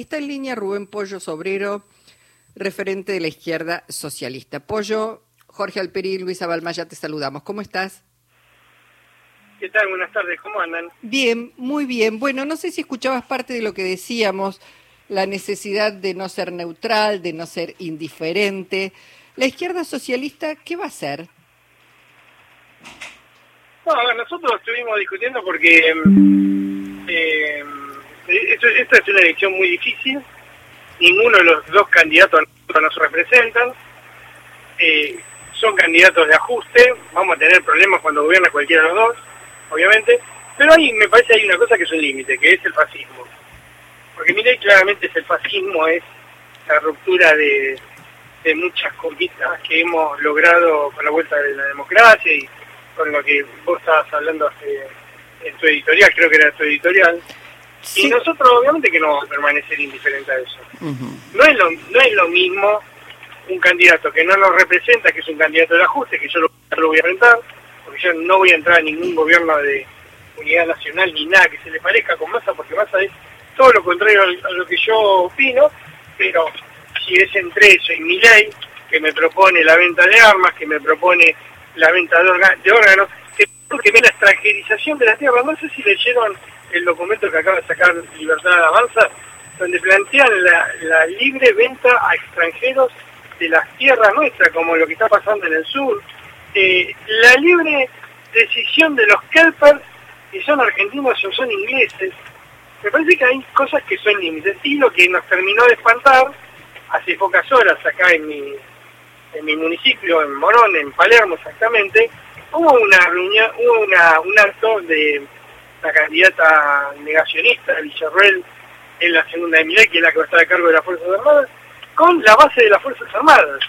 Está en línea Rubén Pollo Sobrero, referente de la izquierda socialista. Pollo, Jorge Alperi y Luisa Balmaya, te saludamos. ¿Cómo estás? ¿Qué tal? Buenas tardes, ¿cómo andan? Bien, muy bien. Bueno, no sé si escuchabas parte de lo que decíamos, la necesidad de no ser neutral, de no ser indiferente. ¿La izquierda socialista qué va a hacer? No, nosotros estuvimos discutiendo porque mm, eh, esta es una elección muy difícil, ninguno de los dos candidatos nos representan, eh, son candidatos de ajuste, vamos a tener problemas cuando gobierna cualquiera de los dos, obviamente, pero ahí me parece hay una cosa que es un límite, que es el fascismo. Porque mire, claramente es el fascismo, es la ruptura de, de muchas conquistas que hemos logrado con la vuelta de la democracia y con lo que vos estabas hablando hace, en tu editorial, creo que era tu editorial, y nosotros obviamente que no vamos a permanecer indiferentes a eso. no, es lo, no es lo mismo un candidato que no nos representa, que es un candidato del ajuste, que yo lo, voy a enfrentar, porque yo no voy a entrar a ningún gobierno de unidad nacional ni nada que se le parezca con Massa, porque Massa es todo lo contrario a lo que yo opino, pero si es entre eso y mi ley, que me propone la venta de armas, que me propone la venta de, de órganos, que, ve la extranjerización de la tierra, no sé si leyeron el documento que acaba de sacar Libertad Avanza, donde plantean la, libre venta a extranjeros de las tierras nuestras, como lo que está pasando en el sur, eh, la libre decisión de los kelpers, si son argentinos o son ingleses. Me parece que hay cosas que son límites. Y lo que nos terminó de espantar, hace pocas horas acá en mi, en mi municipio, en Morón, en Palermo exactamente, hubo una reunión, hubo un acto de la candidata negacionista, Villarreal, en la segunda de Miley, que es la que va a estar a cargo de las Fuerzas Armadas, con la base de las Fuerzas Armadas.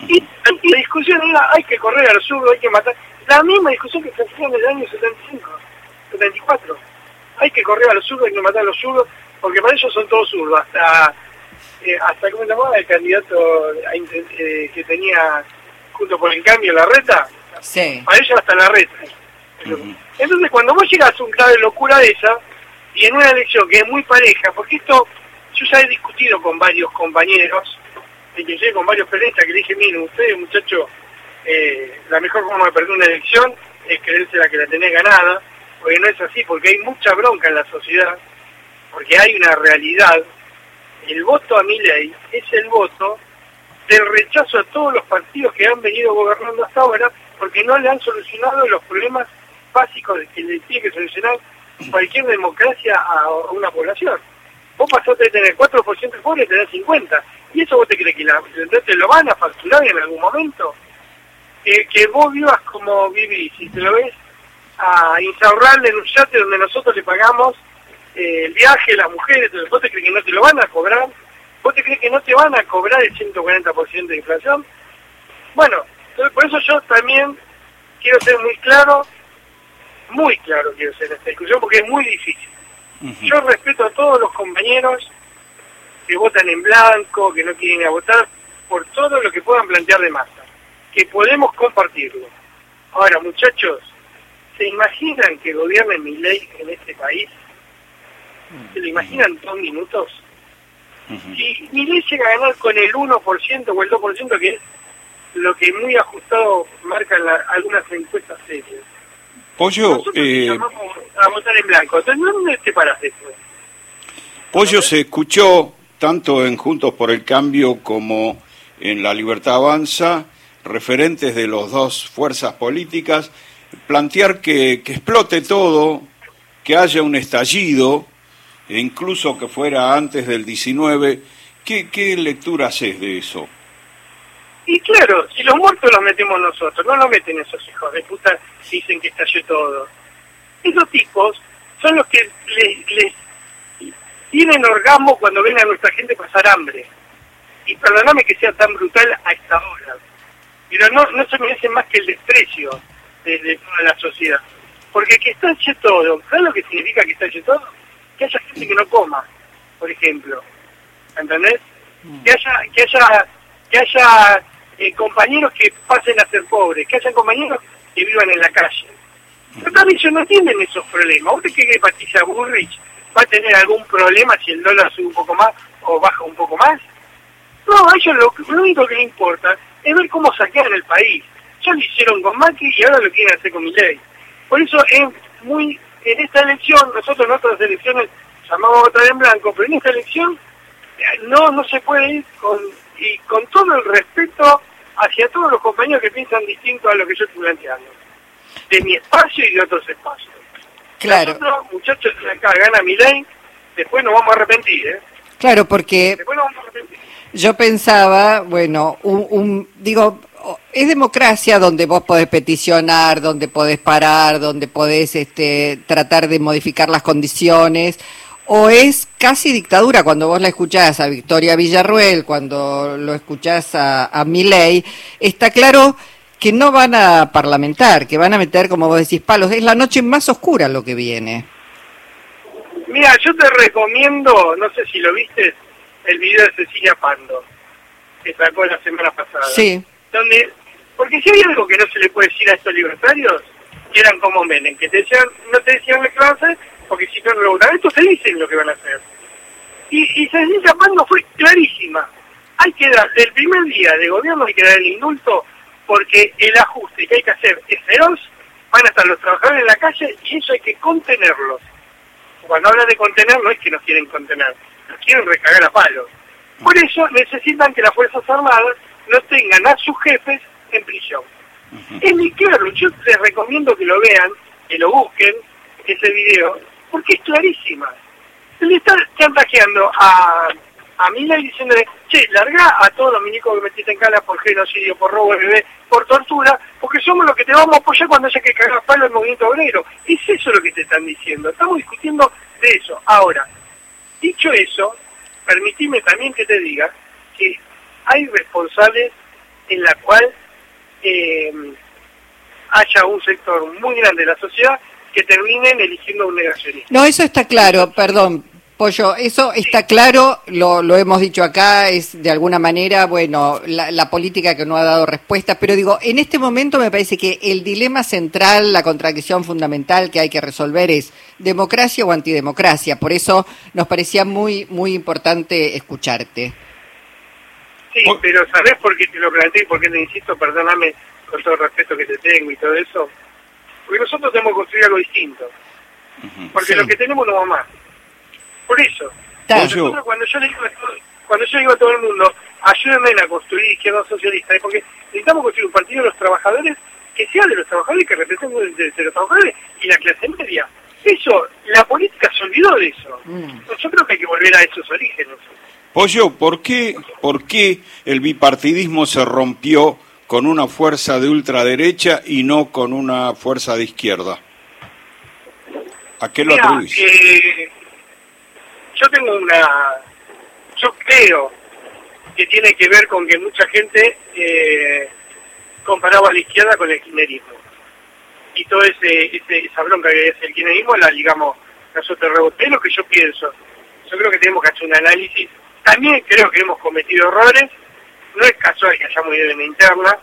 Y, la discusión era, hay que correr al sur, hay que matar. La misma discusión que se hacía en el año 75, 74. Hay que correr al sur, hay que matar a los zurdos, porque para ellos son todos zurdos. Hasta, eh, hasta ¿cómo se llamaba? El candidato eh, que tenía junto por el cambio la reta. Sí. Para ellos hasta la reta. Entonces, cuando vos llegas a un grado de locura de esa, y en una elección que es muy pareja, porque esto yo ya he discutido con varios compañeros, inclusive con varios periodistas que le dije, miren, ustedes muchachos, eh, la mejor forma de perder una elección es creerse la que la tenés ganada, porque no es así, porque hay mucha bronca en la sociedad, porque hay una realidad. El voto a mi ley es el voto del rechazo a todos los partidos que han venido gobernando hasta ahora, porque no le han solucionado los problemas básicos que le tiene que solucionar cualquier democracia a una población. Vos pasaste de tener 4% de pobres a tener 50%. ¿Y eso vos te crees que la, te lo van a facturar en algún momento? Que, vos vivas como vivís y te lo ves a instaurarle en un yate donde nosotros le pagamos eh, el viaje, las mujeres, ¿vos te crees que no te lo van a cobrar? ¿Vos te crees que no te van a cobrar el 140% de inflación? Bueno, por eso yo también quiero ser muy claro muy claro quiero ser esta discusión porque es muy difícil. Yo respeto a todos los compañeros que votan en blanco, que no quieren ir a votar, por todo lo que puedan plantear de masa, que podemos compartirlo. Ahora, muchachos, ¿se imaginan que gobierne mi ley en este país? ¿Se lo imaginan dos minutos? Si mi ley llega a ganar con el 1% o el 2%, que es lo que muy ajustado marcan algunas encuestas serias, Pollo, eh, a votar en blanco. Entonces, ¿dónde te paraste? Pollo se escuchó tanto en Juntos por el Cambio como en La Libertad Avanza, referentes de las dos fuerzas políticas, plantear que, que explote todo, que haya un estallido, e incluso que fuera antes del 19. ¿Qué, qué lectura haces de eso? Y claro, si los muertos los metemos nosotros, no los meten esos hijos de puta, dicen que estalló todo. Esos tipos son los que les, tienen orgasmo cuando ven a nuestra gente pasar hambre. Y perdóname que sea tan brutal a esta hora, pero no, no se merecen más que el desprecio de, toda la sociedad. Porque que estalle todo, ¿sabes lo que significa que estalle todo? Que haya gente que no coma, por ejemplo. ¿Entendés? Que haya, que haya, que haya eh, compañeros que pasen a ser pobres, que hayan compañeros que vivan en la calle. Pero también ellos no tienen esos problemas. ¿Usted cree que Patricia Bullrich va a tener algún problema si el dólar sube un poco más o baja un poco más. No, a ellos lo, único que les importa es ver cómo saquean el país. Ya lo hicieron con Macri y ahora lo quieren hacer con Milei. Por eso es muy, en esta elección, nosotros en otras elecciones llamamos a votar en blanco, pero en esta elección eh, no no se puede ir con, y con todo el respeto hacia todos los compañeros que piensan distinto a lo que yo estoy planteando. De mi espacio y de otros espacios. Claro. Nosotros, muchachos, acá gana Milei, después nos vamos a arrepentir, ¿eh? Claro, porque Después nos vamos a arrepentir. yo pensaba, bueno, un, un- digo, es democracia donde vos podés peticionar, donde podés parar, donde podés este, tratar de modificar las condiciones, o es casi dictadura cuando vos la escuchás a Victoria Villarruel, cuando lo escuchás a, a Milei, está claro que no van a parlamentar, que van a meter, como vos decís, palos. Es la noche más oscura lo que viene. Mira, yo te recomiendo, no sé si lo viste, el video de Cecilia Pando, que sacó la semana pasada. Sí, Donde, porque si hay algo que no se le puede decir a estos libertarios, que eran como Menem, que te decían, no te decían a hacer, porque si no lo votan, estos te dicen lo que van a hacer. Y, y Pando fue clarísima. Hay que dar, el primer día de gobierno hay que dar el indulto, porque el ajuste que hay que hacer es feroz, van a estar los trabajadores en la calle y eso hay que contenerlos. Cuando hablan de contener, no es que nos quieren contener, nos quieren recagar a palos. Por eso necesitan que las Fuerzas Armadas no tengan a sus jefes en prisión. Es muy claro, yo les recomiendo que lo vean, que lo busquen, ese video, porque es clarísima. Le está chantajeando a, a Milei diciéndole, che, larga a todos los milicos que metiste en cana por genocidio, por robo de bebé, por tortura, porque somos los que te vamos a apoyar cuando haya que cagar palo el movimiento obrero. Es eso lo que te están diciendo. Estamos discutiendo de eso. Ahora, dicho eso, permitime también que te diga que hay responsables en la cual eh, haya un sector muy grande de la sociedad que terminen eligiendo a un negacionista. No, eso está claro, perdón, Pollo, eso está claro, lo, lo hemos dicho acá, es de alguna manera, bueno, la, la política que no ha dado respuesta, pero digo, en este momento me parece que el dilema central, la contradicción fundamental que hay que resolver es democracia o antidemocracia, por eso nos parecía muy, muy importante escucharte. Sí, pero ¿sabés por qué te lo planteé y por qué te insisto? Perdóname con todo el respeto que te tengo y todo eso. Porque nosotros tenemos que construir algo distinto. Porque Sí. lo que tenemos no va más. Por eso. Nosotros cuando yo le digo a todo, cuando yo digo a todo el mundo, ayúdenme a construir izquierda socialista, es porque necesitamos construir un partido de los trabajadores que sea de los trabajadores, que represente de, de los trabajadores y la clase media. Eso, la política se olvidó de eso. Mm. Yo creo que hay que volver a esos orígenes. Pollo, ¿por qué, ¿por qué el bipartidismo se rompió con una fuerza de ultraderecha y no con una fuerza de izquierda? ¿A qué lo atribuís? eh, yo tengo una... Yo creo que tiene que ver con que mucha gente eh, comparaba a la izquierda con el kirchnerismo. Y toda ese, ese, esa bronca que es el kirchnerismo la ligamos nosotros rebote. Es lo que yo pienso. Yo creo que tenemos que hacer un análisis. También creo que hemos cometido errores. No es casual que hayamos ido en interna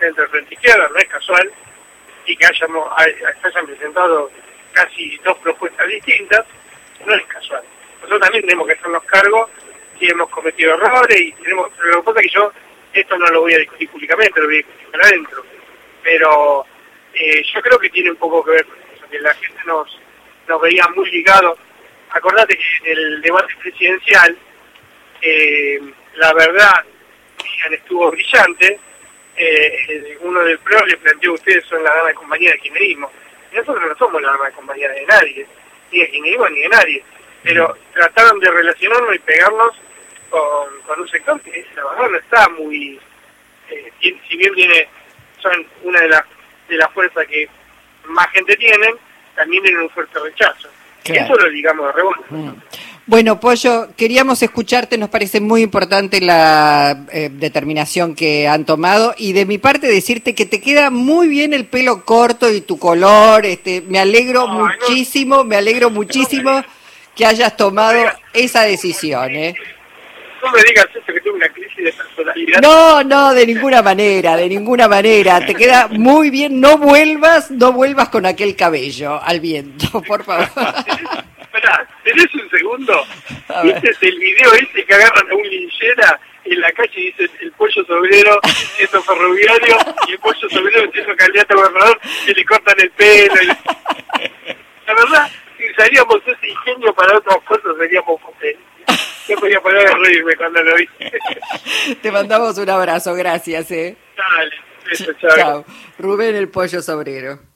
dentro del Frente Izquierda, no es casual. Y que hayamos, hayan presentado casi dos propuestas distintas, no es casual. Nosotros también tenemos que hacernos cargo si hemos cometido errores y tenemos, lo que pasa es que yo esto no lo voy a discutir públicamente, lo voy a discutir para adentro. Pero eh, yo creo que tiene un poco que ver con eso, que la gente nos, nos veía muy ligados. Acordate que en el debate presidencial, eh, la verdad, Miran estuvo brillante. Eh, uno del PRO le planteó a ustedes son la dama de compañía del kirchnerismo. Nosotros no somos la dama de compañía de nadie, ni de kirchnerismo ni de nadie. Pero trataron de relacionarnos y pegarnos con, con un sector que la verdad no está muy... eh, si bien tiene, son una de las de las fuerzas que más gente tienen, también tienen un fuerte rechazo. Claro. eso lo digamos de rebote. Mm. Bueno, Pollo, queríamos escucharte, nos parece muy importante la eh, determinación que han tomado y de mi parte decirte que te queda muy bien el pelo corto y tu color, este, me alegro no. muchísimo, me alegro muchísimo que hayas tomado esa decisión, ¿eh? No me digas eso que tuve una crisis de personalidad. No, no, de ninguna manera, de ninguna manera. Te queda muy bien. No vuelvas, no vuelvas con aquel cabello al viento, por favor. Pará, ¿tenés un segundo? ¿Viste el video ese que agarran a un linchera en la calle y dice el pollo sobrero siendo ferroviario y el pollo sobrero siendo candidato a gobernador y le cortan el pelo? La verdad, si usaríamos ese ingenio para otras cosas seríamos potentes. Yo podía poner a reírme cuando lo vi. Te mandamos un abrazo, gracias. Eh. Dale, chao. Rubén el pollo sobrero.